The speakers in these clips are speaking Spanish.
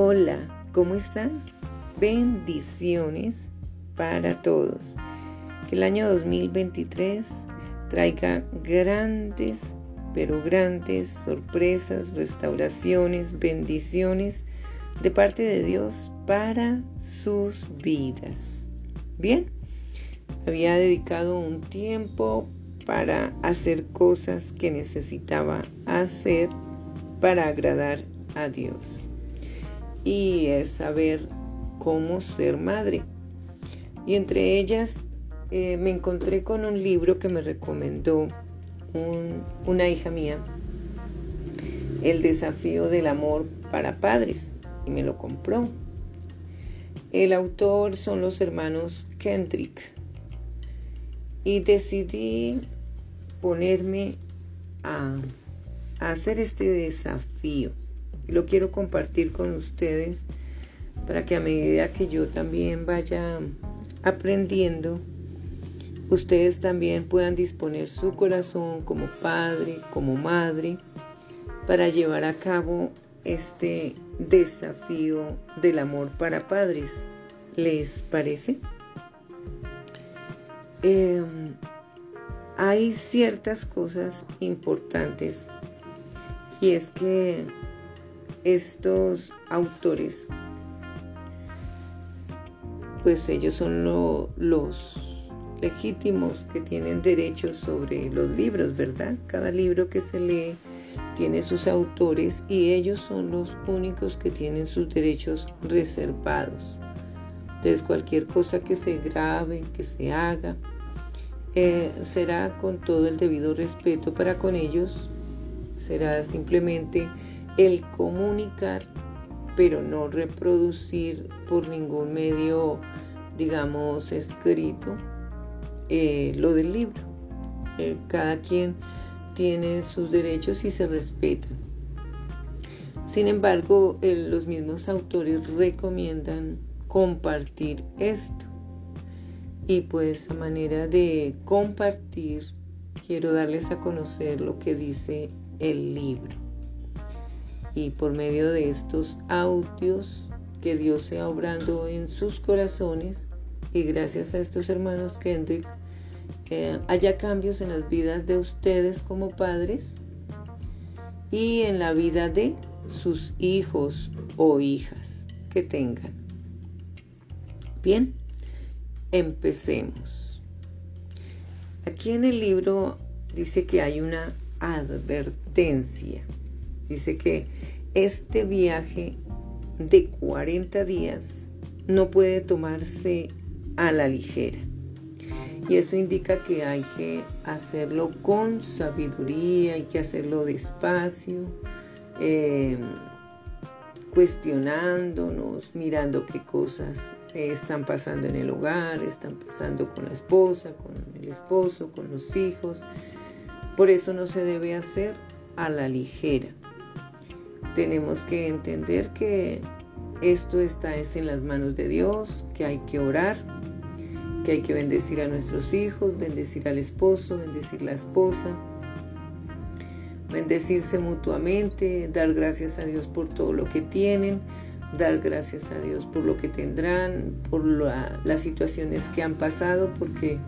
Hola, ¿cómo están? Bendiciones para todos. Que el año 2023 traiga grandes, pero grandes sorpresas, restauraciones, bendiciones de parte de Dios para sus vidas. Bien, había dedicado un tiempo para hacer cosas que necesitaba hacer para agradar a Dios y es saber cómo ser madre. Y entre ellas eh, me encontré con un libro que me recomendó una hija mía, El desafío del amor para padres, y me lo compró. El autor son los hermanos Kendrick. Y decidí ponerme a hacer este desafío lo quiero compartir con ustedes para que a medida que yo también vaya aprendiendo, ustedes también puedan disponer su corazón como padre, como madre, para llevar a cabo este desafío del amor para padres. ¿Les parece? Em, hay ciertas cosas importantes y es que estos autores, pues ellos son los legítimos que tienen derechos sobre los libros, ¿verdad? Cada libro que se lee tiene sus autores y ellos son los únicos que tienen sus derechos reservados. Entonces cualquier cosa que se grabe, que se haga, eh, será con todo el debido respeto para con ellos, será simplemente el comunicar, pero no reproducir por ningún medio, digamos, escrito eh, lo del libro. Eh, cada quien tiene sus derechos y se respetan. Sin embargo, los mismos autores recomiendan compartir esto. Y pues a manera de compartir, quiero darles a conocer lo que dice el libro y por medio de estos audios que Dios sea obrando en sus corazones y gracias a estos hermanos Kendrick eh, haya cambios en las vidas de ustedes como padres y en la vida de sus hijos o hijas que tengan. Bien, empecemos. Aquí en el libro dice que hay una advertencia. Dice que este viaje de 40 días no puede tomarse a la ligera. Y eso indica que hay que hacerlo con sabiduría, hay que hacerlo despacio, eh, cuestionándonos, mirando qué cosas están pasando en el hogar, están pasando con la esposa, con el esposo, con los hijos. Por eso no se debe hacer a la ligera tenemos que entender que esto está es en las manos de Dios, que hay que orar, que hay que bendecir a nuestros hijos, bendecir al esposo, bendecir la esposa, bendecirse mutuamente, dar gracias a Dios por todo lo que tienen, dar gracias a Dios por lo que tendrán, por las situaciones que han pasado, porque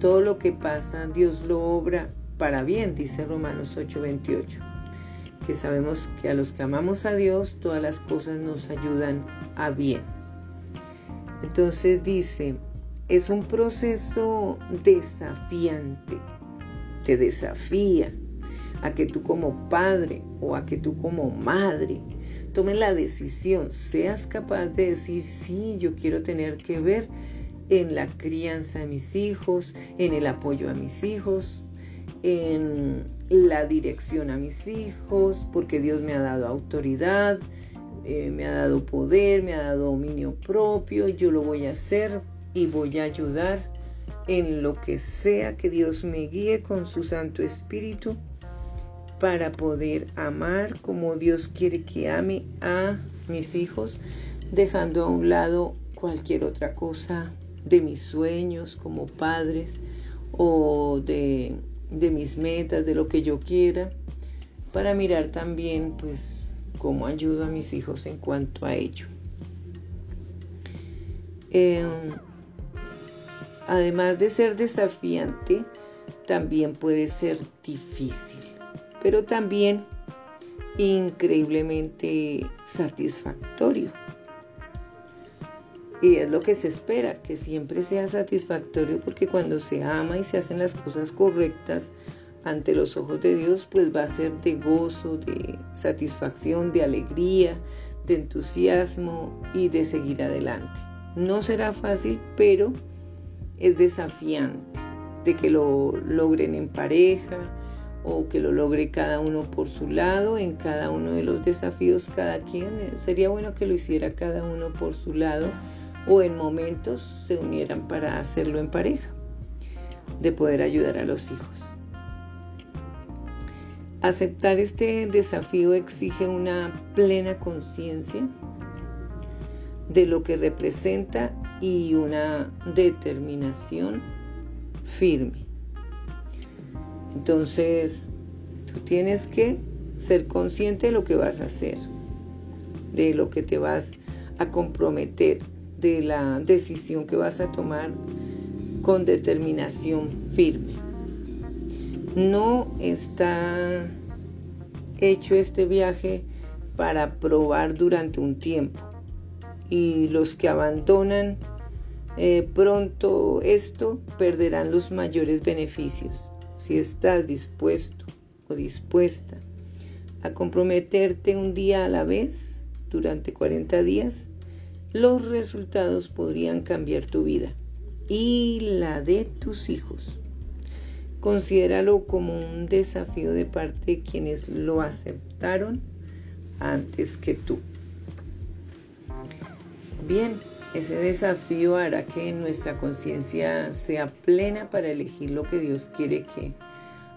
todo lo que pasa Dios lo obra para bien, dice Romanos 8:28 que sabemos que a los que amamos a Dios todas las cosas nos ayudan a bien. Entonces dice, es un proceso desafiante, te desafía a que tú como padre o a que tú como madre tomes la decisión, seas capaz de decir, sí, yo quiero tener que ver en la crianza de mis hijos, en el apoyo a mis hijos, en la dirección a mis hijos, porque Dios me ha dado autoridad, eh, me ha dado poder, me ha dado dominio propio, yo lo voy a hacer y voy a ayudar en lo que sea que Dios me guíe con su Santo Espíritu para poder amar como Dios quiere que ame a mis hijos, dejando a un lado cualquier otra cosa de mis sueños como padres o de de mis metas, de lo que yo quiera, para mirar también pues cómo ayudo a mis hijos en cuanto a ello. Em, además de ser desafiante, también puede ser difícil, pero también increíblemente satisfactorio. Y es lo que se espera, que siempre sea satisfactorio porque cuando se ama y se hacen las cosas correctas ante los ojos de Dios, pues va a ser de gozo, de satisfacción, de alegría, de entusiasmo y de seguir adelante. No será fácil, pero es desafiante de que lo logren en pareja o que lo logre cada uno por su lado, en cada uno de los desafíos cada quien. Sería bueno que lo hiciera cada uno por su lado o en momentos se unieran para hacerlo en pareja, de poder ayudar a los hijos. Aceptar este desafío exige una plena conciencia de lo que representa y una determinación firme. Entonces, tú tienes que ser consciente de lo que vas a hacer, de lo que te vas a comprometer, de la decisión que vas a tomar con determinación firme. No está hecho este viaje para probar durante un tiempo y los que abandonan eh, pronto esto perderán los mayores beneficios. Si estás dispuesto o dispuesta a comprometerte un día a la vez durante 40 días, los resultados podrían cambiar tu vida y la de tus hijos. Considéralo como un desafío de parte de quienes lo aceptaron antes que tú. Bien, ese desafío hará que nuestra conciencia sea plena para elegir lo que Dios quiere que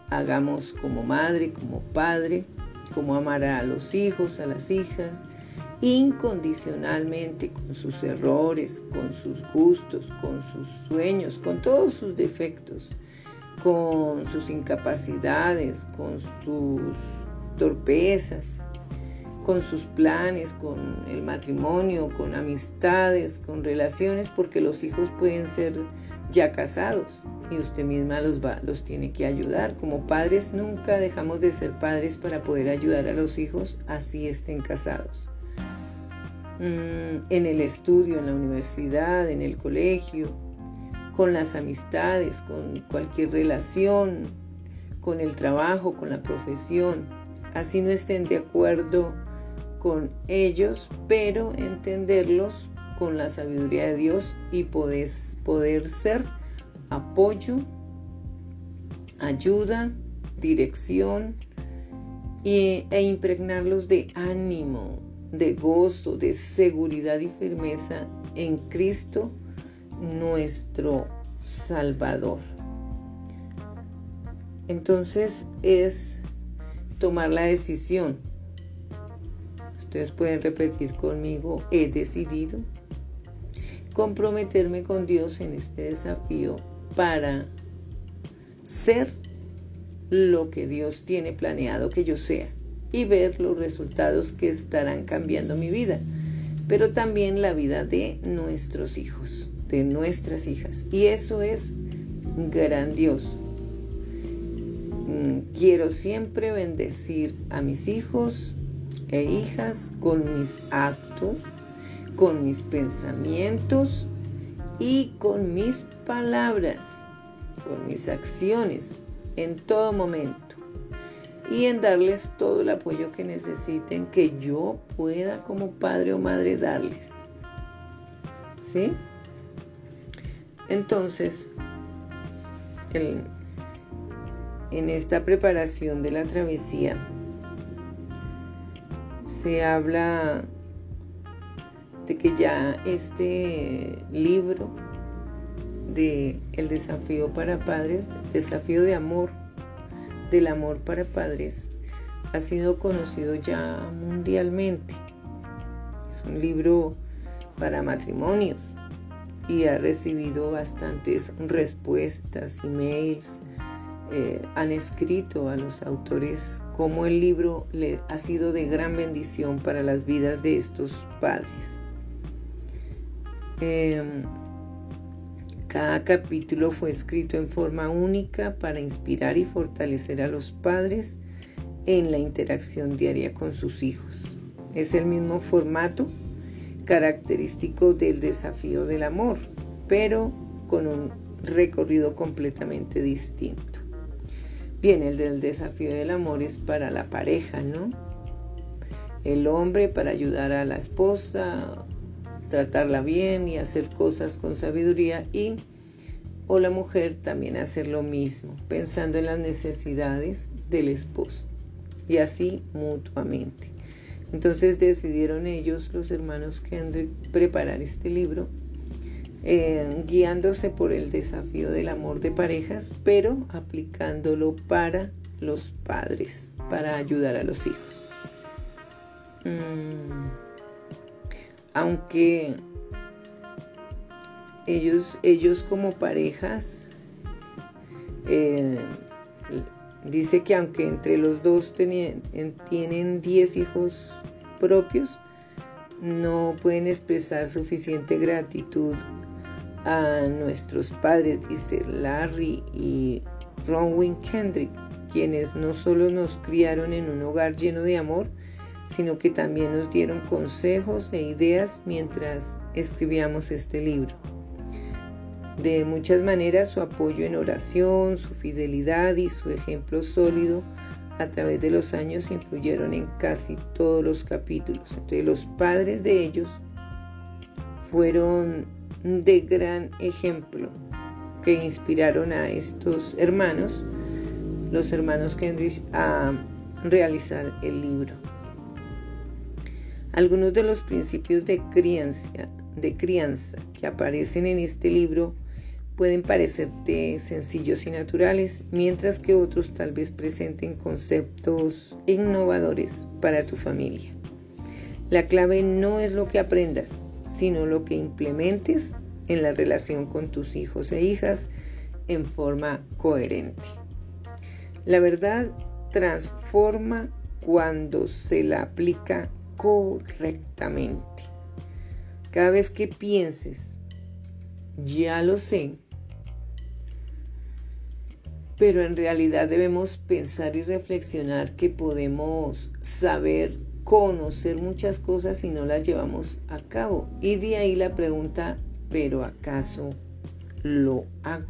hagamos como madre, como padre, como amar a los hijos, a las hijas, incondicionalmente con sus errores, con sus gustos, con sus sueños, con todos sus defectos, con sus incapacidades, con sus torpezas, con sus planes, con el matrimonio, con amistades, con relaciones, porque los hijos pueden ser ya casados y usted misma los, va, los tiene que ayudar. Como padres nunca dejamos de ser padres para poder ayudar a los hijos así estén casados. Mm, en el estudio, en la universidad, en el colegio, con las amistades, con cualquier relación, con el trabajo, con la profesión. Así no estén de acuerdo con ellos, pero entenderlos con la sabiduría de Dios y poder, poder ser apoyo, ayuda, dirección e impregnarlos de ánimo, de gozo, de seguridad y firmeza en Cristo nuestro Salvador. Entonces es tomar la decisión. Ustedes pueden repetir conmigo, he decidido comprometerme con Dios en este desafío para ser lo que Dios tiene planeado que yo sea y ver los resultados que estarán cambiando mi vida, pero también la vida de nuestros hijos, de nuestras hijas. Y eso es grandioso. Mm, quiero siempre bendecir a mis hijos e hijas con mis actos, con mis pensamientos y con mis palabras, con mis acciones en todo momento y en darles todo el apoyo que necesiten que yo pueda como padre o madre darles. ¿Sí? Entonces, en esta preparación de la travesía se habla de que ya este libro de El desafío para padres, desafío de amor, del amor para padres ha sido conocido ya mundialmente. Es un libro para matrimonios y ha recibido bastantes respuestas, emails, eh, han escrito a los autores cómo el libro le ha sido de gran bendición para las vidas de estos padres. Em, cada capítulo fue escrito en forma única para inspirar y fortalecer a los padres en la interacción diaria con sus hijos. Es el mismo formato característico del desafío del amor, pero con un recorrido completamente distinto. Bien, el del desafío del amor es para la pareja, ¿no? El hombre para ayudar a la esposa, tratarla bien y hacer cosas con sabiduría y o la mujer también hacer lo mismo, pensando en las necesidades del esposo y así mutuamente. Entonces decidieron ellos, los hermanos Kendrick, preparar este libro eh, guiándose por el desafío del amor de parejas, pero aplicándolo para los padres, para ayudar a los hijos. Mm, aunque ellos, ellos como parejas, eh, dice que aunque entre los dos tienen 10 hijos propios, no pueden expresar suficiente gratitud a nuestros padres, dice Larry y Ronwin Kendrick, quienes no solo nos criaron en un hogar lleno de amor, sino que también nos dieron consejos e ideas mientras escribíamos este libro. De muchas maneras su apoyo en oración, su fidelidad y su ejemplo sólido a través de los años influyeron en casi todos los capítulos. Entonces los padres de ellos fueron de gran ejemplo que inspiraron a estos hermanos, los hermanos Kendrick, a realizar el libro. Algunos de los principios de crianza, que aparecen en este libro pueden parecerte sencillos y naturales, mientras que otros tal vez presenten conceptos innovadores para tu familia. La clave no es lo que aprendas, sino lo que implementes en la relación con tus hijos e hijas en forma coherente. La verdad transforma cuando se la aplica correctamente. Cada vez que pienses, ya lo sé, pero en realidad debemos pensar y reflexionar que podemos saber conocer muchas cosas y no las llevamos a cabo. Y de ahí la pregunta, ¿pero acaso lo hago?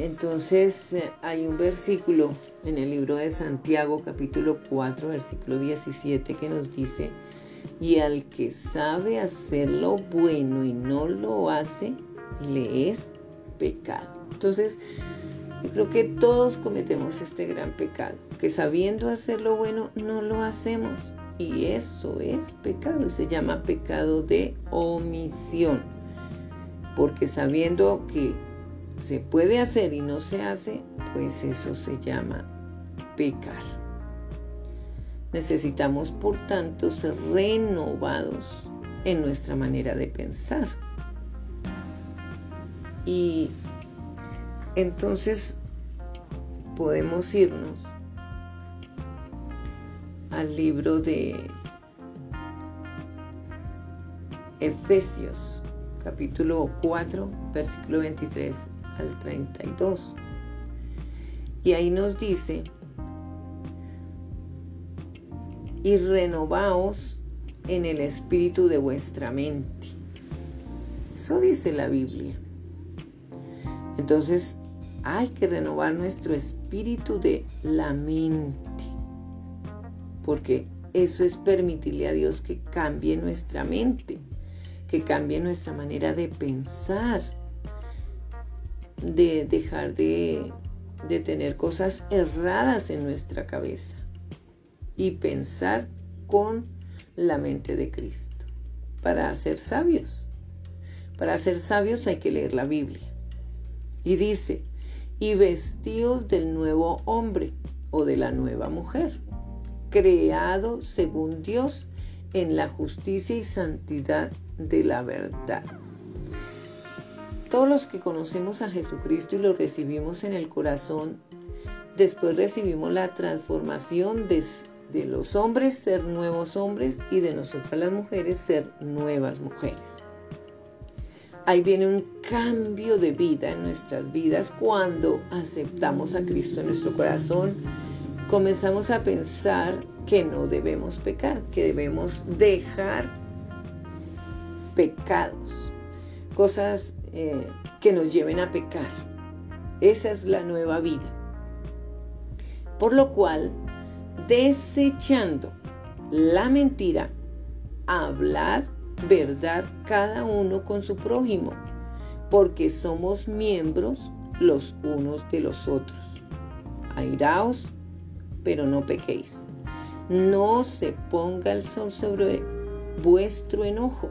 Entonces eh, hay un versículo en el libro de Santiago capítulo 4 versículo 17 que nos dice, y al que sabe hacer lo bueno y no lo hace, le es pecado. Entonces, yo creo que todos cometemos este gran pecado, que sabiendo hacer lo bueno no lo hacemos. Y eso es pecado, se llama pecado de omisión. Porque sabiendo que se puede hacer y no se hace, pues eso se llama pecar. Necesitamos, por tanto, ser renovados en nuestra manera de pensar. Y entonces podemos irnos al libro de Efesios, capítulo 4, versículo 23 al 32. Y ahí nos dice, y renovaos en el espíritu de vuestra mente. Eso dice la Biblia. Entonces hay que renovar nuestro espíritu de la mente, porque eso es permitirle a Dios que cambie nuestra mente, que cambie nuestra manera de pensar, de dejar de, de tener cosas erradas en nuestra cabeza y pensar con la mente de Cristo para ser sabios. Para ser sabios hay que leer la Biblia. Y dice, y vestidos del nuevo hombre o de la nueva mujer, creado según Dios en la justicia y santidad de la verdad. Todos los que conocemos a Jesucristo y lo recibimos en el corazón, después recibimos la transformación de, de los hombres ser nuevos hombres y de nosotras las mujeres ser nuevas mujeres. Ahí viene un cambio de vida en nuestras vidas cuando aceptamos a Cristo en nuestro corazón. Comenzamos a pensar que no debemos pecar, que debemos dejar pecados, cosas eh, que nos lleven a pecar. Esa es la nueva vida. Por lo cual, desechando la mentira, hablad verdad cada uno con su prójimo, porque somos miembros los unos de los otros. Airaos, pero no pequéis. No se ponga el sol sobre vuestro enojo,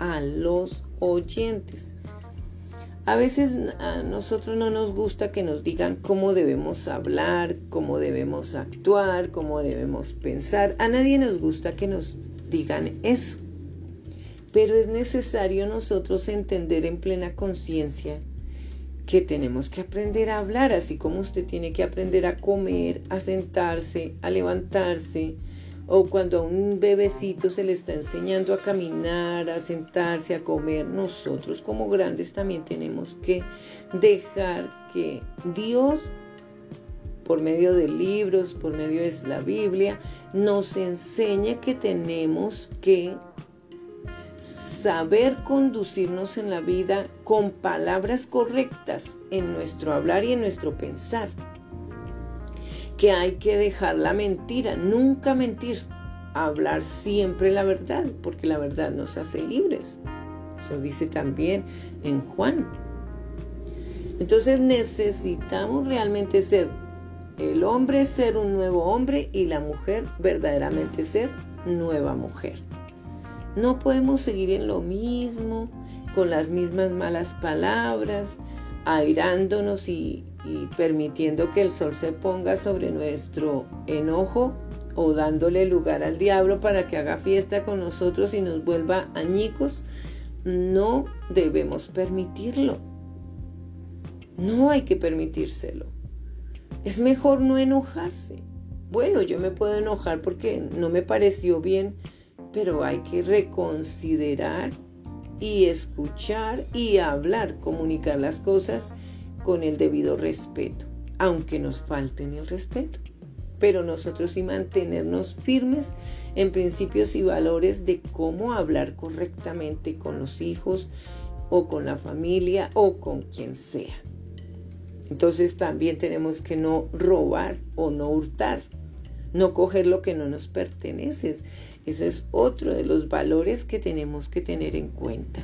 a los oyentes. A veces a nosotros no nos gusta que nos digan cómo debemos hablar, cómo debemos actuar, cómo debemos pensar. A nadie nos gusta que nos digan eso. Pero es necesario nosotros entender en plena conciencia que tenemos que aprender a hablar, así como usted tiene que aprender a comer, a sentarse, a levantarse, o cuando a un bebecito se le está enseñando a caminar, a sentarse, a comer, nosotros como grandes también tenemos que dejar que Dios, por medio de libros, por medio de la Biblia, nos enseñe que tenemos que saber conducirnos en la vida con palabras correctas en nuestro hablar y en nuestro pensar que hay que dejar la mentira, nunca mentir, hablar siempre la verdad, porque la verdad nos hace libres. Eso dice también en Juan. Entonces necesitamos realmente ser el hombre ser un nuevo hombre y la mujer verdaderamente ser nueva mujer. No podemos seguir en lo mismo, con las mismas malas palabras, airándonos y, y permitiendo que el sol se ponga sobre nuestro enojo o dándole lugar al diablo para que haga fiesta con nosotros y nos vuelva añicos, no debemos permitirlo. No hay que permitírselo. Es mejor no enojarse. Bueno, yo me puedo enojar porque no me pareció bien, pero hay que reconsiderar y escuchar y hablar, comunicar las cosas con el debido respeto, aunque nos falten el respeto. Pero nosotros sí mantenernos firmes en principios y valores de cómo hablar correctamente con los hijos o con la familia o con quien sea. Entonces también tenemos que no robar o no hurtar, no coger lo que no nos pertenece. Ese es otro de los valores que tenemos que tener en cuenta.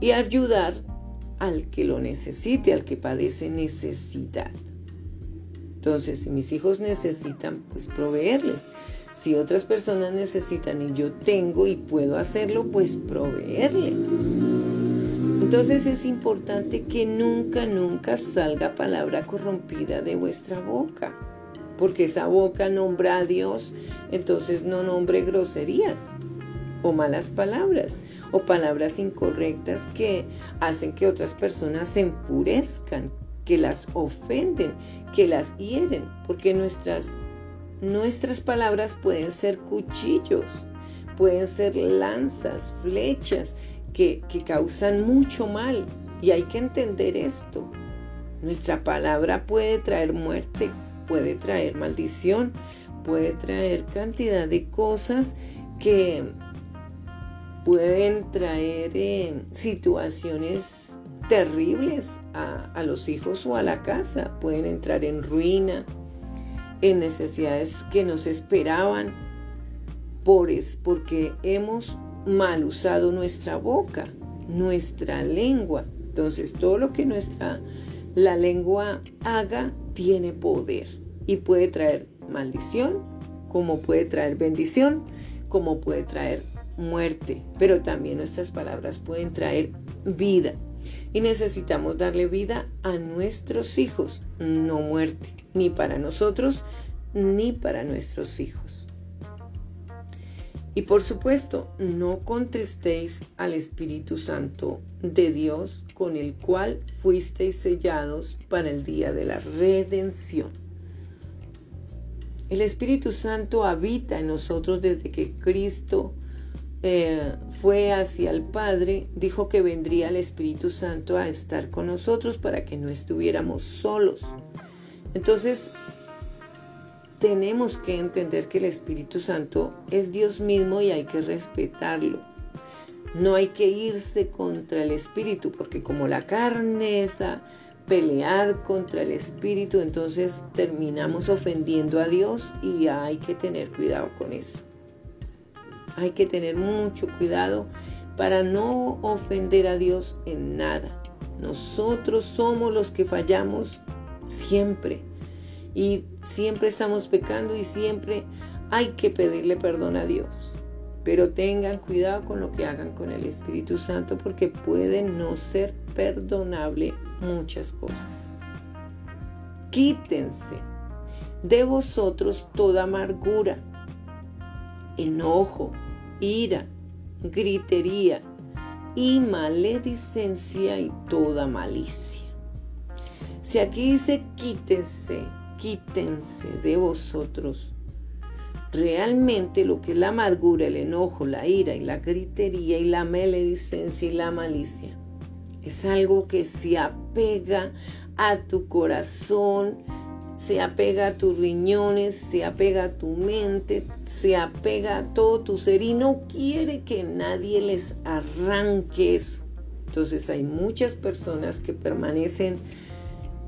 Y ayudar al que lo necesite, al que padece necesidad. Entonces, si mis hijos necesitan, pues proveerles. Si otras personas necesitan y yo tengo y puedo hacerlo, pues proveerle. Entonces es importante que nunca, nunca salga palabra corrompida de vuestra boca, porque esa boca nombra a Dios, entonces no nombre groserías o malas palabras o palabras incorrectas que hacen que otras personas se enfurezcan, que las ofenden, que las hieren, porque nuestras, nuestras palabras pueden ser cuchillos, pueden ser lanzas, flechas que, que causan mucho mal y hay que entender esto. Nuestra palabra puede traer muerte, puede traer maldición, puede traer cantidad de cosas que pueden traer eh, situaciones terribles a, los hijos o a la casa, pueden entrar en ruina, en necesidades que nos esperaban, por porque hemos mal usado nuestra boca. nuestra lengua. Entonces, todo lo que nuestra la lengua haga tiene poder y puede traer maldición, como puede traer bendición, como puede traer muerte, pero también nuestras palabras pueden traer vida. Y necesitamos darle vida a nuestros hijos, no muerte, ni para nosotros, ni para nuestros hijos. Y por supuesto, no contristéis al Espíritu Santo de Dios, con el cual fuisteis sellados para el día de la redención. El Espíritu Santo habita en nosotros desde que Cristo eh, fue hacia el Padre, dijo que vendría el Espíritu Santo a estar con nosotros para que no estuviéramos solos. Entonces, tenemos que entender que el Espíritu Santo es Dios mismo y hay que respetarlo. No hay que irse contra el Espíritu, porque como la carne es a pelear contra el Espíritu, entonces terminamos ofendiendo a Dios y hay que tener cuidado con eso. Hay que tener mucho cuidado para no ofender a Dios en nada. Nosotros somos los que fallamos siempre y siempre estamos pecando y siempre hay que pedirle perdón a Dios. Pero tengan cuidado con lo que hagan con el Espíritu Santo porque puede no ser perdonable muchas cosas. Quítense de vosotros toda amargura, enojo, ira, gritería y maledicencia y toda malicia. Si aquí dice quítense, quítense de vosotros. Realmente lo que es la amargura, el enojo, la ira y la gritería y la maledicencia y la malicia es algo que se apega a tu corazón, se apega a tus riñones, se apega a tu mente, se apega a todo tu ser y no quiere que nadie les arranque eso. Entonces hay muchas personas que permanecen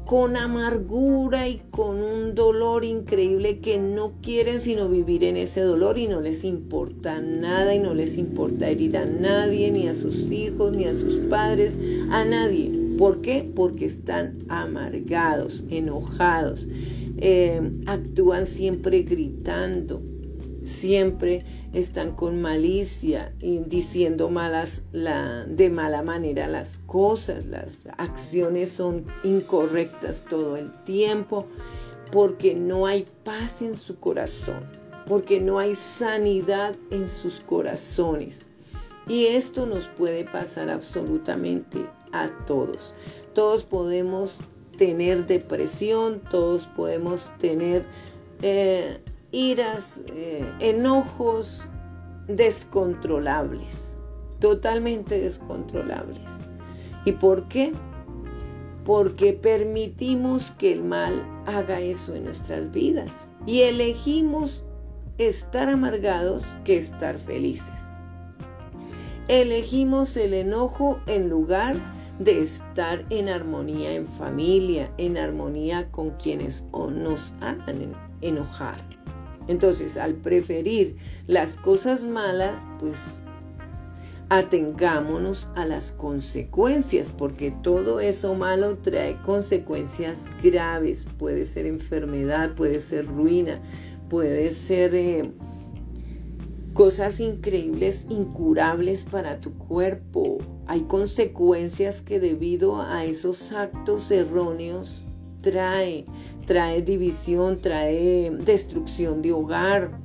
con amargura y con un dolor increíble que no quieren sino vivir en ese dolor y no les importa nada y no les importa herir a nadie, ni a sus hijos, ni a sus padres, a nadie. ¿Por qué? Porque están amargados, enojados, eh, actúan siempre gritando, siempre están con malicia y diciendo malas la, de mala manera las cosas, las acciones son incorrectas todo el tiempo, porque no hay paz en su corazón, porque no hay sanidad en sus corazones. Y esto nos puede pasar absolutamente a todos. Todos podemos tener depresión, todos podemos tener eh, iras, eh, enojos descontrolables, totalmente descontrolables. ¿Y por qué? Porque permitimos que el mal haga eso en nuestras vidas y elegimos estar amargados que estar felices. Elegimos el enojo en lugar de estar en armonía en familia, en armonía con quienes nos hagan enojar. Entonces, al preferir las cosas malas, pues atengámonos a las consecuencias, porque todo eso malo trae consecuencias graves. Puede ser enfermedad, puede ser ruina, puede ser eh, cosas increíbles, incurables para tu cuerpo. Hay consecuencias que debido a esos actos erróneos trae trae división, trae destrucción de hogar,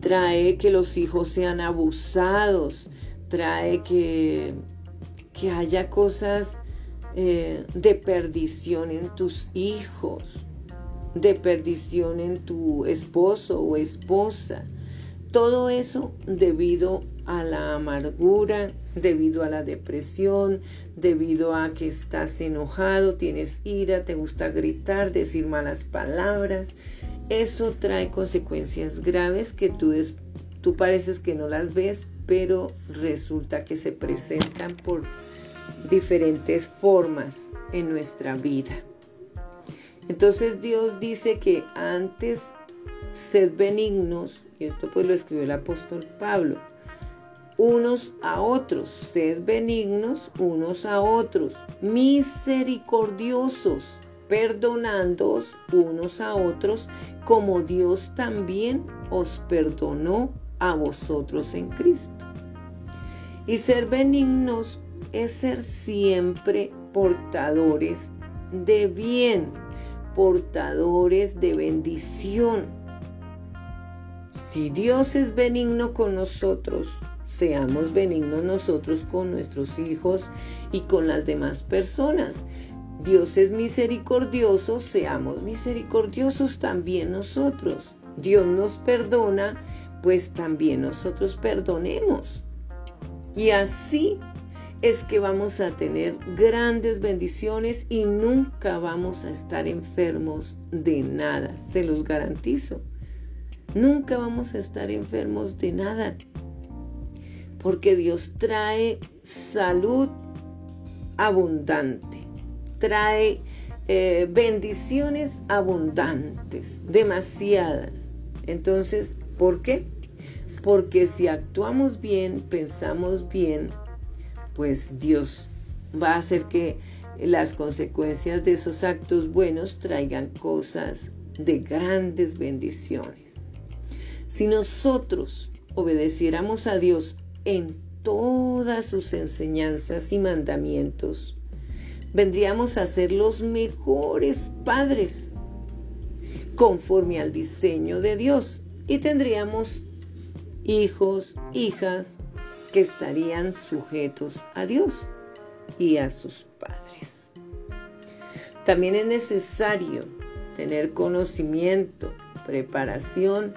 trae que los hijos sean abusados, trae que, que haya cosas eh, de perdición en tus hijos, de perdición en tu esposo o esposa. Todo eso debido a la amargura, debido a la depresión, debido a que estás enojado, tienes ira, te gusta gritar, decir malas palabras. Eso trae consecuencias graves que tú, tú pareces que no las ves, pero resulta que se presentan por diferentes formas en nuestra vida. Entonces Dios dice que antes sed benignos, y esto pues lo escribió el apóstol Pablo, unos a otros, sed benignos unos a otros, misericordiosos, perdonándoos unos a otros, como Dios también os perdonó a vosotros en Cristo. Y ser benignos es ser siempre portadores de bien, portadores de bendición. Si Dios es benigno con nosotros, seamos benignos nosotros con nuestros hijos y con las demás personas. Dios es misericordioso, seamos misericordiosos también nosotros. Dios nos perdona, pues también nosotros perdonemos. Y así es que vamos a tener grandes bendiciones y nunca vamos a estar enfermos de nada, se los garantizo. Nunca vamos a estar enfermos de nada, porque Dios trae salud abundante, trae eh, bendiciones abundantes, demasiadas. Entonces, ¿por qué? Porque si actuamos bien, pensamos bien, pues Dios va a hacer que las consecuencias de esos actos buenos traigan cosas de grandes bendiciones. Si nosotros obedeciéramos a Dios en todas sus enseñanzas y mandamientos, vendríamos a ser los mejores padres conforme al diseño de Dios y tendríamos hijos, hijas que estarían sujetos a Dios y a sus padres. También es necesario tener conocimiento, preparación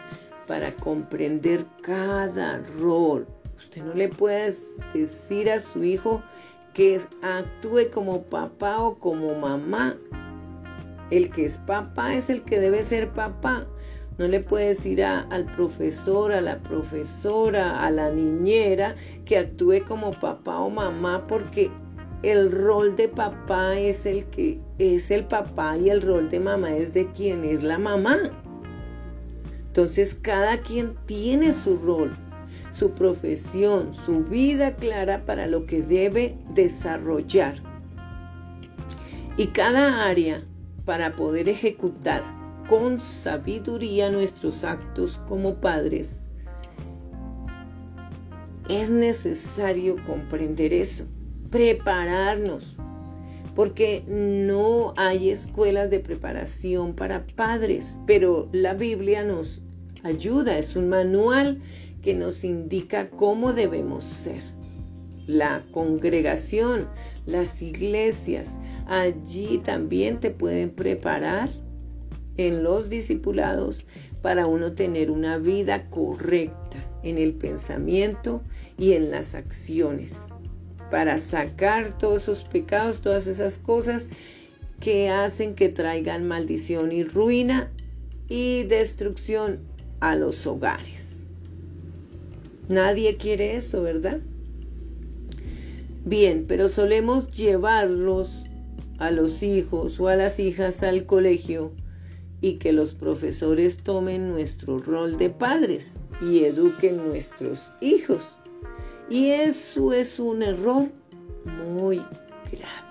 para comprender cada rol. Usted no le puede decir a su hijo que actúe como papá o como mamá. El que es papá es el que debe ser papá. No le puede decir al profesor, a la profesora, a la niñera que actúe como papá o mamá porque el rol de papá es el que es el papá y el rol de mamá es de quien es la mamá. Entonces cada quien tiene su rol, su profesión, su vida clara para lo que debe desarrollar. Y cada área para poder ejecutar con sabiduría nuestros actos como padres. Es necesario comprender eso, prepararnos, porque no hay escuelas de preparación para padres, pero la Biblia nos ayuda, es un manual que nos indica cómo debemos ser. La congregación, las iglesias, allí también te pueden preparar en los discipulados para uno tener una vida correcta en el pensamiento y en las acciones, para sacar todos esos pecados, todas esas cosas que hacen que traigan maldición y ruina y destrucción a los hogares. Nadie quiere eso, ¿verdad? Bien, pero solemos llevarlos a los hijos o a las hijas al colegio y que los profesores tomen nuestro rol de padres y eduquen nuestros hijos. Y eso es un error muy grave.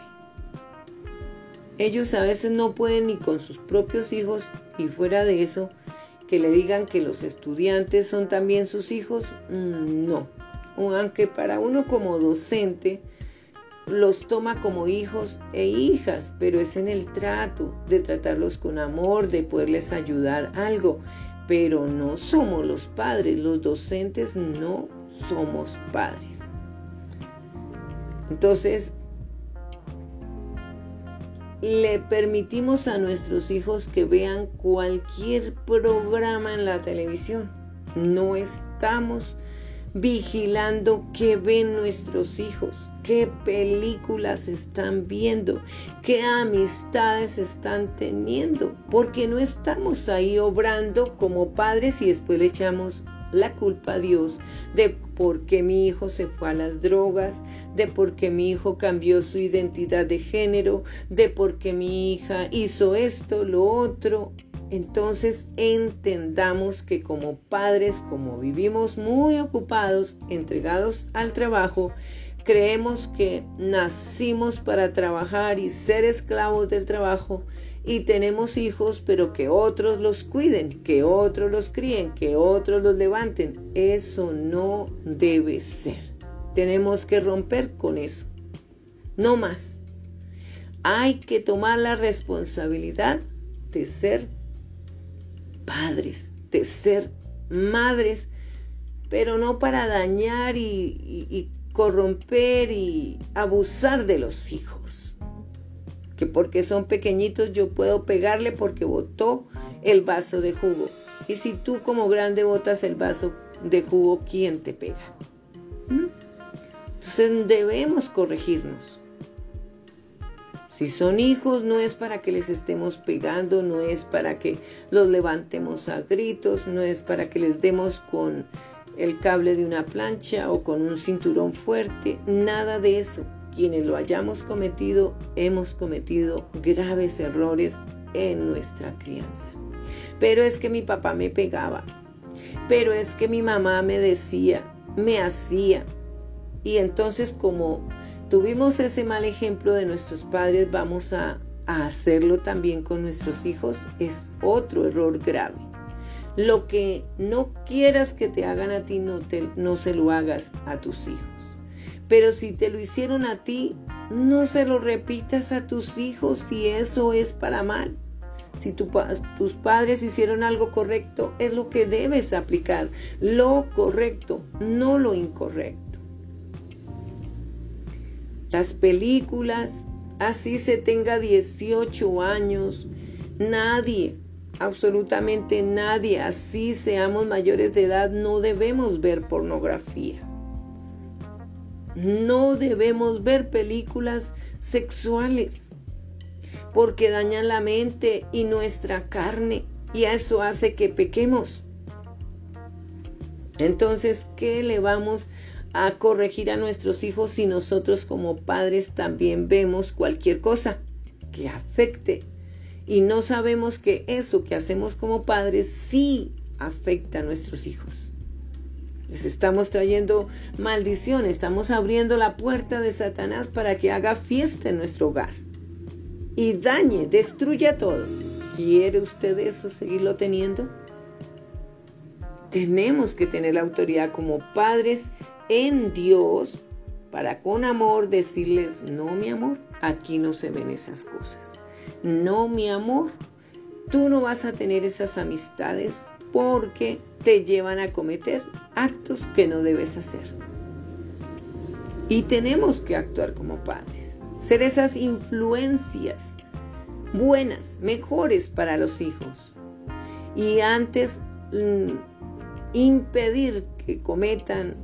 Ellos a veces no pueden ni con sus propios hijos y fuera de eso, que le digan que los estudiantes son también sus hijos, mm, no. Aunque para uno como docente, los toma como hijos e hijas, pero es en el trato, de tratarlos con amor, de poderles ayudar algo. Pero no somos los padres, los docentes no somos padres. Entonces, le permitimos a nuestros hijos que vean cualquier programa en la televisión. No estamos vigilando qué ven nuestros hijos, qué películas están viendo, qué amistades están teniendo, porque no estamos ahí obrando como padres y después le echamos la culpa a Dios de por qué mi hijo se fue a las drogas, de por qué mi hijo cambió su identidad de género, de por qué mi hija hizo esto, lo otro. Entonces entendamos que como padres, como vivimos muy ocupados, entregados al trabajo, creemos que nacimos para trabajar y ser esclavos del trabajo y tenemos hijos, pero que otros los cuiden, que otros los críen, que otros los levanten. Eso no debe ser. Tenemos que romper con eso. No más. Hay que tomar la responsabilidad de ser padres, de ser madres, pero no para dañar y, corromper y abusar de los hijos. Que porque son pequeñitos yo puedo pegarle porque botó el vaso de jugo. Y si tú como grande botas el vaso de jugo, ¿quién te pega? ¿Mm? Entonces debemos corregirnos. Si son hijos, no es para que les estemos pegando, no es para que los levantemos a gritos, no es para que les demos con el cable de una plancha o con un cinturón fuerte, nada de eso. Quienes lo hayamos cometido, hemos cometido graves errores en nuestra crianza. Pero es que mi papá me pegaba, pero es que mi mamá me decía, me hacía. Y entonces como tuvimos ese mal ejemplo de nuestros padres, vamos a, hacerlo también con nuestros hijos, es otro error grave. Lo que no quieras que te hagan a ti, no, te, no se lo hagas a tus hijos. Pero si te lo hicieron a ti, no se lo repitas a tus hijos si eso es para mal. Si tus padres hicieron algo correcto, es lo que debes aplicar. Lo correcto, no lo incorrecto las películas, así se tenga 18 años, nadie, absolutamente nadie, así seamos mayores de edad, no debemos ver pornografía. No debemos ver películas sexuales porque dañan la mente y nuestra carne y eso hace que pequemos. Entonces, ¿qué le vamos a corregir a nuestros hijos si nosotros como padres también vemos cualquier cosa que afecte y no sabemos que eso que hacemos como padres sí afecta a nuestros hijos. Les estamos trayendo maldición, estamos abriendo la puerta de Satanás para que haga fiesta en nuestro hogar y dañe, destruya todo. ¿Quiere usted eso, seguirlo teniendo? Tenemos que tener la autoridad como padres en Dios para con amor decirles, no mi amor, aquí no se ven esas cosas. No mi amor, tú no vas a tener esas amistades porque te llevan a cometer actos que no debes hacer. Y tenemos que actuar como padres, ser esas influencias buenas, mejores para los hijos. Y antes mm, impedir que cometan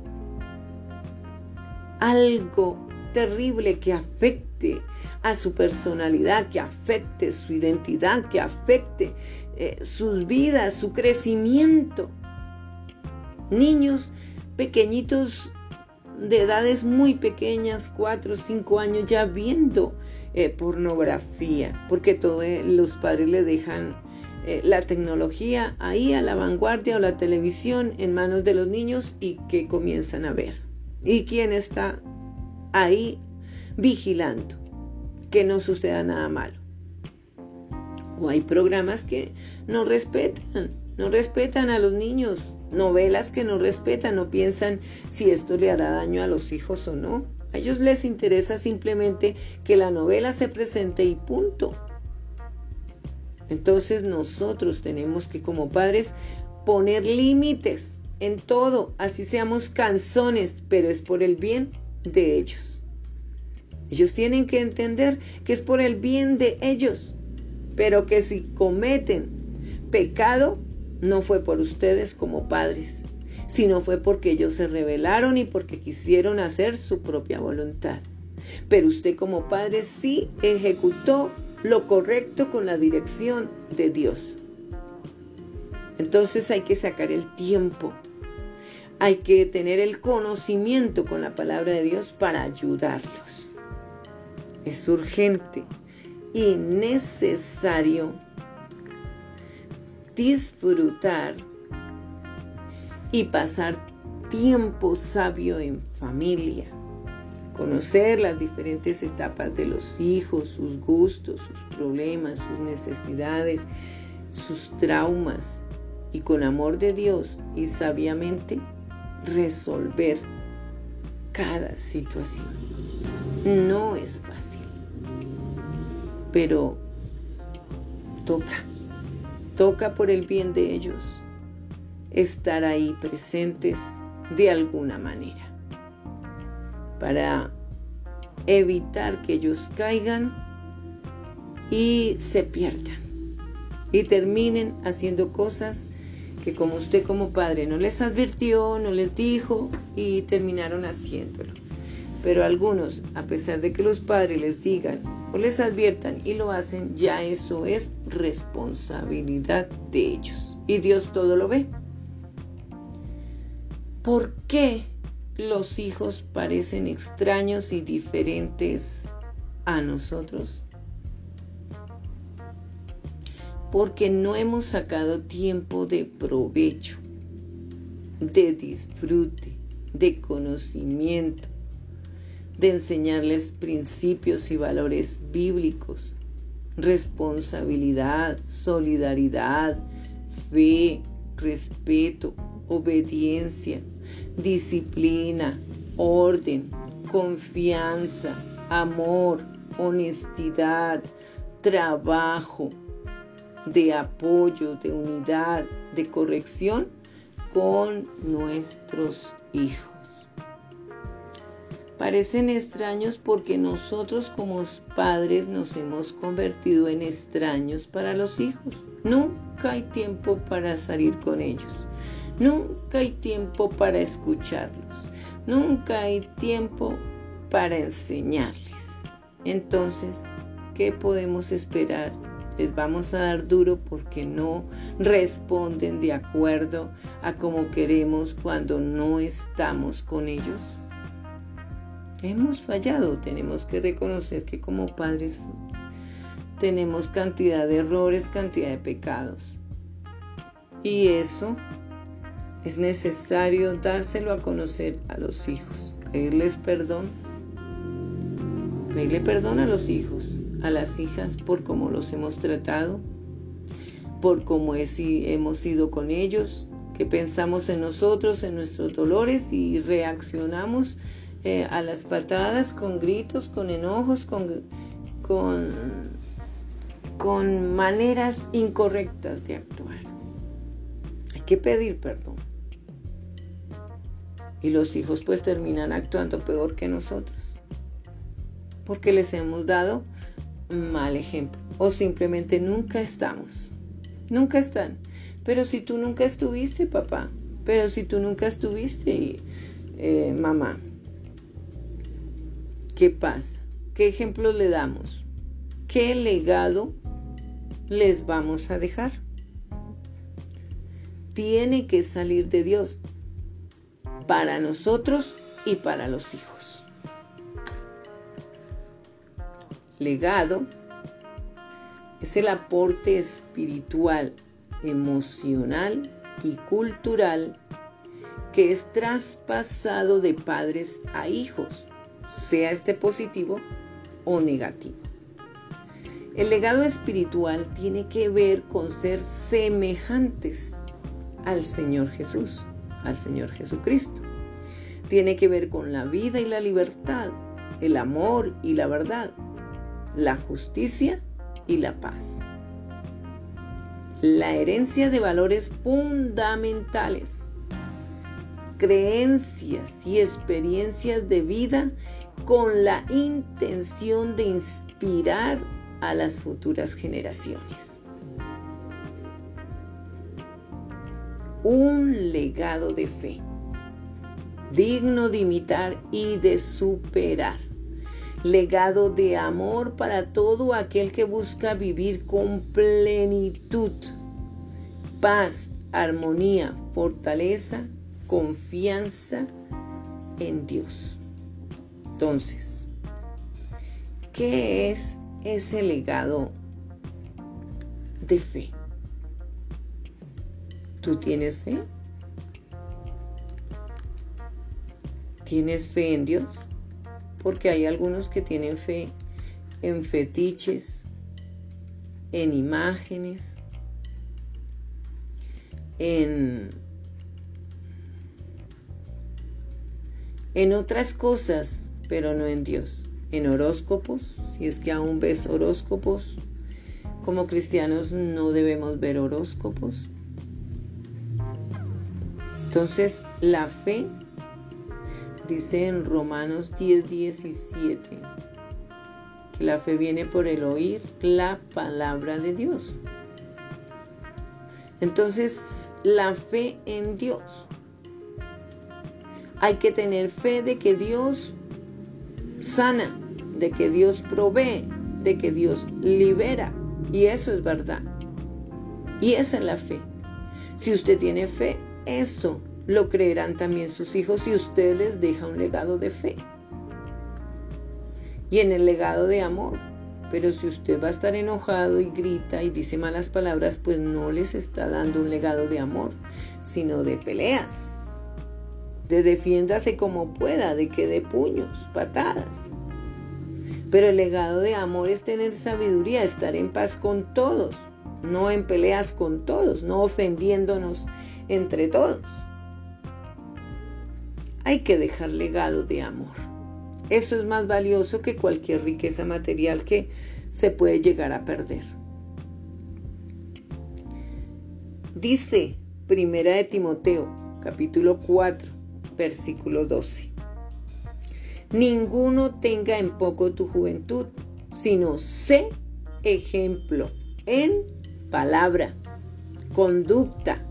algo terrible que afecte a su personalidad, que afecte su identidad, que afecte eh, sus vidas, su crecimiento. Niños pequeñitos de edades muy pequeñas, 4 o 5 años, ya viendo eh, pornografía, porque todos eh, los padres le dejan la tecnología ahí a la vanguardia o la televisión en manos de los niños y que comienzan a ver y quién está ahí vigilando que no suceda nada malo. O hay programas que no respetan, no respetan a los niños, novelas que no respetan, no piensan si esto le hará daño a los hijos o no. A ellos les interesa simplemente que la novela se presente y punto. Entonces nosotros tenemos que como padres poner límites en todo, así seamos canzones, pero es por el bien de ellos. Ellos tienen que entender que es por el bien de ellos, pero que si cometen pecado, no fue por ustedes como padres, sino fue porque ellos se rebelaron y porque quisieron hacer su propia voluntad. Pero usted como padre sí ejecutó lo correcto con la dirección de Dios. Entonces hay que sacar el tiempo hay que tener el conocimiento con la palabra de Dios para ayudarlos. Es urgente y necesario disfrutar y pasar tiempo sabio en familia, conocer las diferentes etapas de los hijos, sus gustos, sus problemas, sus necesidades, sus traumas y con amor de Dios y sabiamente resolver cada situación. No es fácil, pero toca, toca por el bien de ellos estar ahí presentes de alguna manera para evitar que ellos caigan y se pierdan y terminen haciendo cosas que como usted como padre no les advirtió, no les dijo y terminaron haciéndolo. Pero algunos, a pesar de que los padres les digan o les adviertan y lo hacen, ya eso es responsabilidad de ellos. Y Dios todo lo ve. ¿Por qué los hijos parecen extraños y diferentes a nosotros? Porque no hemos sacado tiempo de provecho, de disfrute, de conocimiento, de enseñarles principios y valores bíblicos, responsabilidad, solidaridad, fe, respeto, obediencia, disciplina, orden, confianza, amor, honestidad, trabajo, de apoyo, de unidad, de corrección con nuestros hijos. Parecen extraños porque nosotros como padres nos hemos convertido en extraños para los hijos. Nunca hay tiempo para salir con ellos. Nunca hay tiempo para escucharlos. Nunca hay tiempo para enseñarles. Entonces, ¿qué podemos esperar? Les vamos a dar duro porque no responden de acuerdo a como queremos cuando no estamos con ellos. Hemos fallado, tenemos que reconocer que como padres tenemos cantidad de errores, cantidad de pecados. Y eso es necesario dárselo a conocer a los hijos, pedirles perdón, pedirle perdón a los hijos, a las hijas por cómo los hemos tratado, por cómo hemos ido con ellos, que pensamos en nosotros, en nuestros dolores y reaccionamos eh, a las patadas con gritos, con enojos, con, con, con maneras incorrectas de actuar. Hay que pedir perdón y los hijos pues terminan actuando peor que nosotros porque les hemos dado mal ejemplo o simplemente nunca estamos nunca están pero si tú nunca estuviste papá pero si tú nunca estuviste eh, mamá ¿qué pasa? ¿qué ejemplo le damos? ¿qué legado les vamos a dejar? tiene que salir de Dios para nosotros y para los hijos. Legado es el aporte espiritual, emocional y cultural que es traspasado de padres a hijos, sea este positivo o negativo. El legado espiritual tiene que ver con ser semejantes al Señor Jesús al Señor Jesucristo. Tiene que ver con la vida y la libertad, el amor y la verdad, la justicia y la paz. La herencia de valores fundamentales, creencias y experiencias de vida con la intención de inspirar a las futuras generaciones. un legado de fe, digno de imitar y de superar. Legado de amor para todo aquel que busca vivir con plenitud, paz, armonía, fortaleza, confianza en Dios. Entonces, ¿qué es ese legado de fe? ¿Tú tienes fe? ¿Tienes fe en Dios? Porque hay algunos que tienen fe en fetiches, en imágenes, en, en otras cosas, pero no en Dios. En horóscopos, si es que aún ves horóscopos. Como cristianos no debemos ver horóscopos. Entonces, la fe, dice en Romanos 10, 17, que la fe viene por el oír la palabra de Dios. Entonces, la fe en Dios. Hay que tener fe de que Dios sana, de que Dios provee, de que Dios libera. Y eso es verdad. Y esa es la fe. Si usted tiene fe, eso lo creerán también sus hijos si usted les deja un legado de fe. Y en el legado de amor. Pero si usted va a estar enojado y grita y dice malas palabras, pues no les está dando un legado de amor, sino de peleas. De defiéndase como pueda, de que de puños, patadas. Pero el legado de amor es tener sabiduría, estar en paz con todos, no en peleas con todos, no ofendiéndonos entre todos. Hay que dejar legado de amor. Eso es más valioso que cualquier riqueza material que se puede llegar a perder. Dice Primera de Timoteo, capítulo 4, versículo 12. Ninguno tenga en poco tu juventud, sino sé ejemplo en palabra, conducta,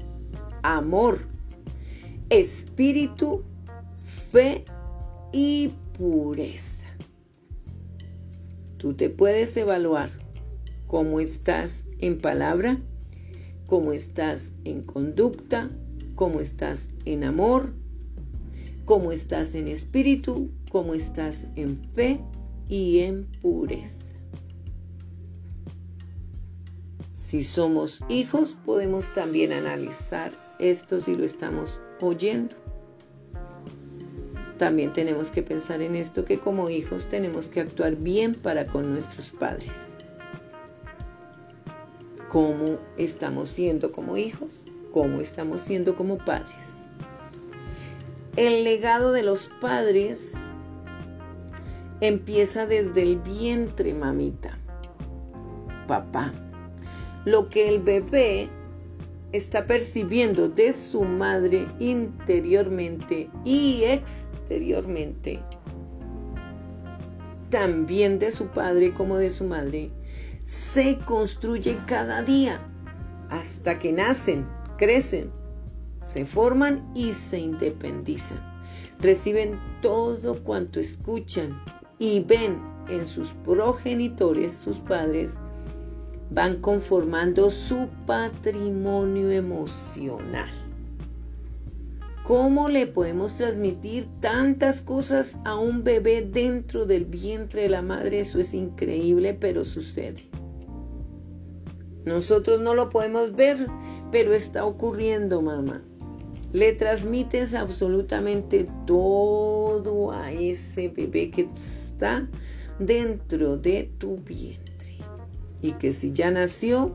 amor, espíritu, fe y pureza. Tú te puedes evaluar cómo estás en palabra, cómo estás en conducta, cómo estás en amor, cómo estás en espíritu, cómo estás en fe y en pureza. Si somos hijos, podemos también analizar esto si lo estamos oyendo también tenemos que pensar en esto que como hijos tenemos que actuar bien para con nuestros padres. ¿Cómo estamos siendo como hijos? ¿Cómo estamos siendo como padres? El legado de los padres empieza desde el vientre, mamita, papá. Lo que el bebé está percibiendo de su madre interiormente y exteriormente, también de su padre como de su madre, se construye cada día hasta que nacen, crecen, se forman y se independizan. Reciben todo cuanto escuchan y ven en sus progenitores, sus padres, van conformando su patrimonio emocional. ¿Cómo le podemos transmitir tantas cosas a un bebé dentro del vientre de la madre? Eso es increíble, pero sucede. Nosotros no lo podemos ver, pero está ocurriendo, mamá. Le transmites absolutamente todo a ese bebé que está dentro de tu vientre y que si ya nació,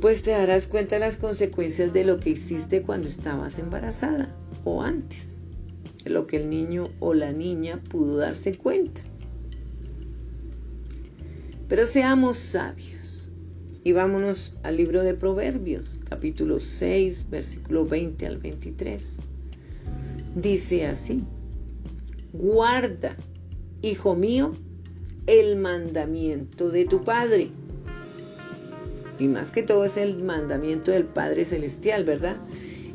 pues te darás cuenta de las consecuencias de lo que hiciste cuando estabas embarazada o antes, de lo que el niño o la niña pudo darse cuenta. Pero seamos sabios y vámonos al libro de Proverbios, capítulo 6, versículo 20 al 23. Dice así, guarda, hijo mío, el mandamiento de tu Padre. Y más que todo es el mandamiento del Padre Celestial, ¿verdad?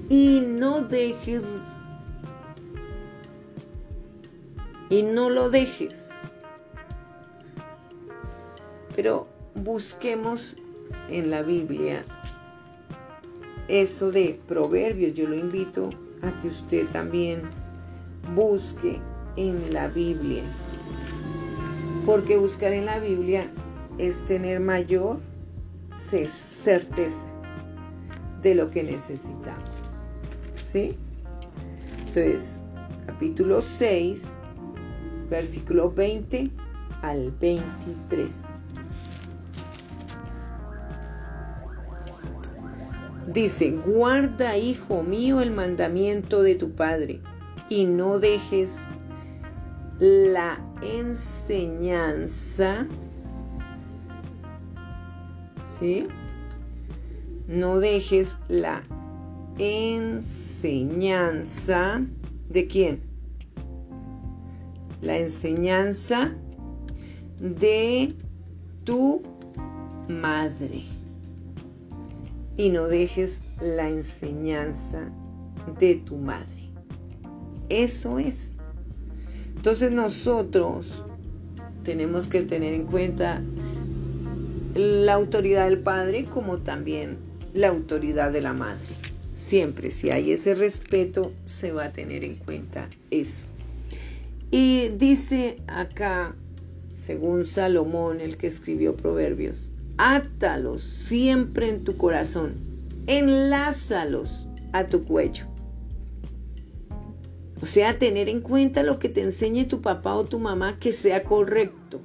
Y no dejes, y no lo dejes. Pero busquemos en la Biblia eso de proverbios. Yo lo invito a que usted también busque en la Biblia porque buscar en la Biblia es tener mayor certeza de lo que necesitamos. ¿Sí? Entonces, capítulo 6, versículo 20 al 23. Dice, guarda, hijo mío, el mandamiento de tu Padre y no dejes la enseñanza, ¿sí? No dejes la enseñanza de quién? La enseñanza de tu madre. Y no dejes la enseñanza de tu madre. Eso es. Entonces nosotros tenemos que tener en cuenta la autoridad del padre como también la autoridad de la madre. Siempre si hay ese respeto se va a tener en cuenta eso. Y dice acá según Salomón, el que escribió Proverbios. Átalos siempre en tu corazón, enlázalos a tu cuello. O sea, tener en cuenta lo que te enseñe tu papá o tu mamá que sea correcto.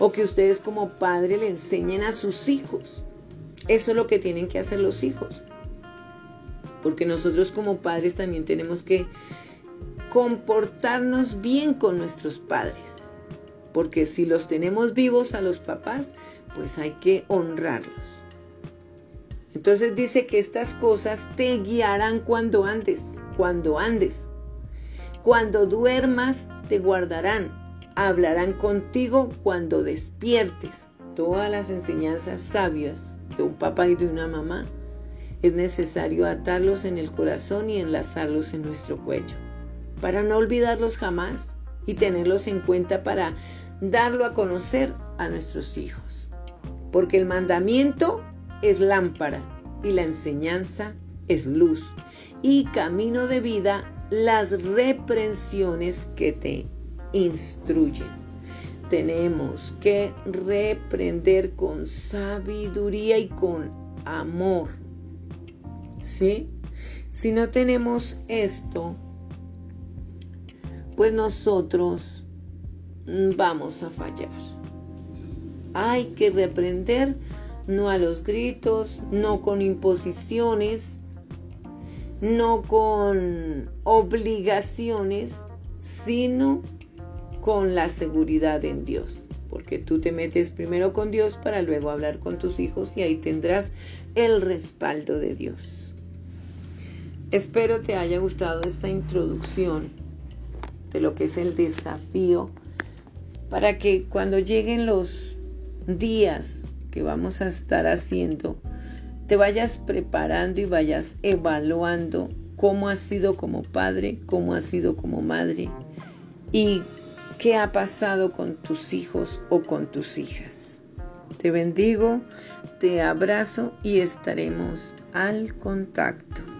O que ustedes como padre le enseñen a sus hijos. Eso es lo que tienen que hacer los hijos. Porque nosotros como padres también tenemos que comportarnos bien con nuestros padres porque si los tenemos vivos a los papás, pues hay que honrarlos. Entonces dice que estas cosas te guiarán cuando andes, cuando andes. Cuando duermas, te guardarán. Hablarán contigo cuando despiertes. Todas las enseñanzas sabias de un papá y de una mamá es necesario atarlos en el corazón y enlazarlos en nuestro cuello, para no olvidarlos jamás y tenerlos en cuenta para darlo a conocer a nuestros hijos. Porque el mandamiento es lámpara y la enseñanza es luz y camino de vida las reprensiones que te instruyen. Tenemos que reprender con sabiduría y con amor. ¿Sí? Si no tenemos esto, pues nosotros vamos a fallar. Hay que reprender no a los gritos, no con imposiciones, no con obligaciones, sino con la seguridad en Dios. Porque tú te metes primero con Dios para luego hablar con tus hijos y ahí tendrás el respaldo de Dios. Espero te haya gustado esta introducción de lo que es el desafío para que cuando lleguen los días que vamos a estar haciendo, te vayas preparando y vayas evaluando cómo has sido como padre, cómo has sido como madre y qué ha pasado con tus hijos o con tus hijas. Te bendigo, te abrazo y estaremos al contacto.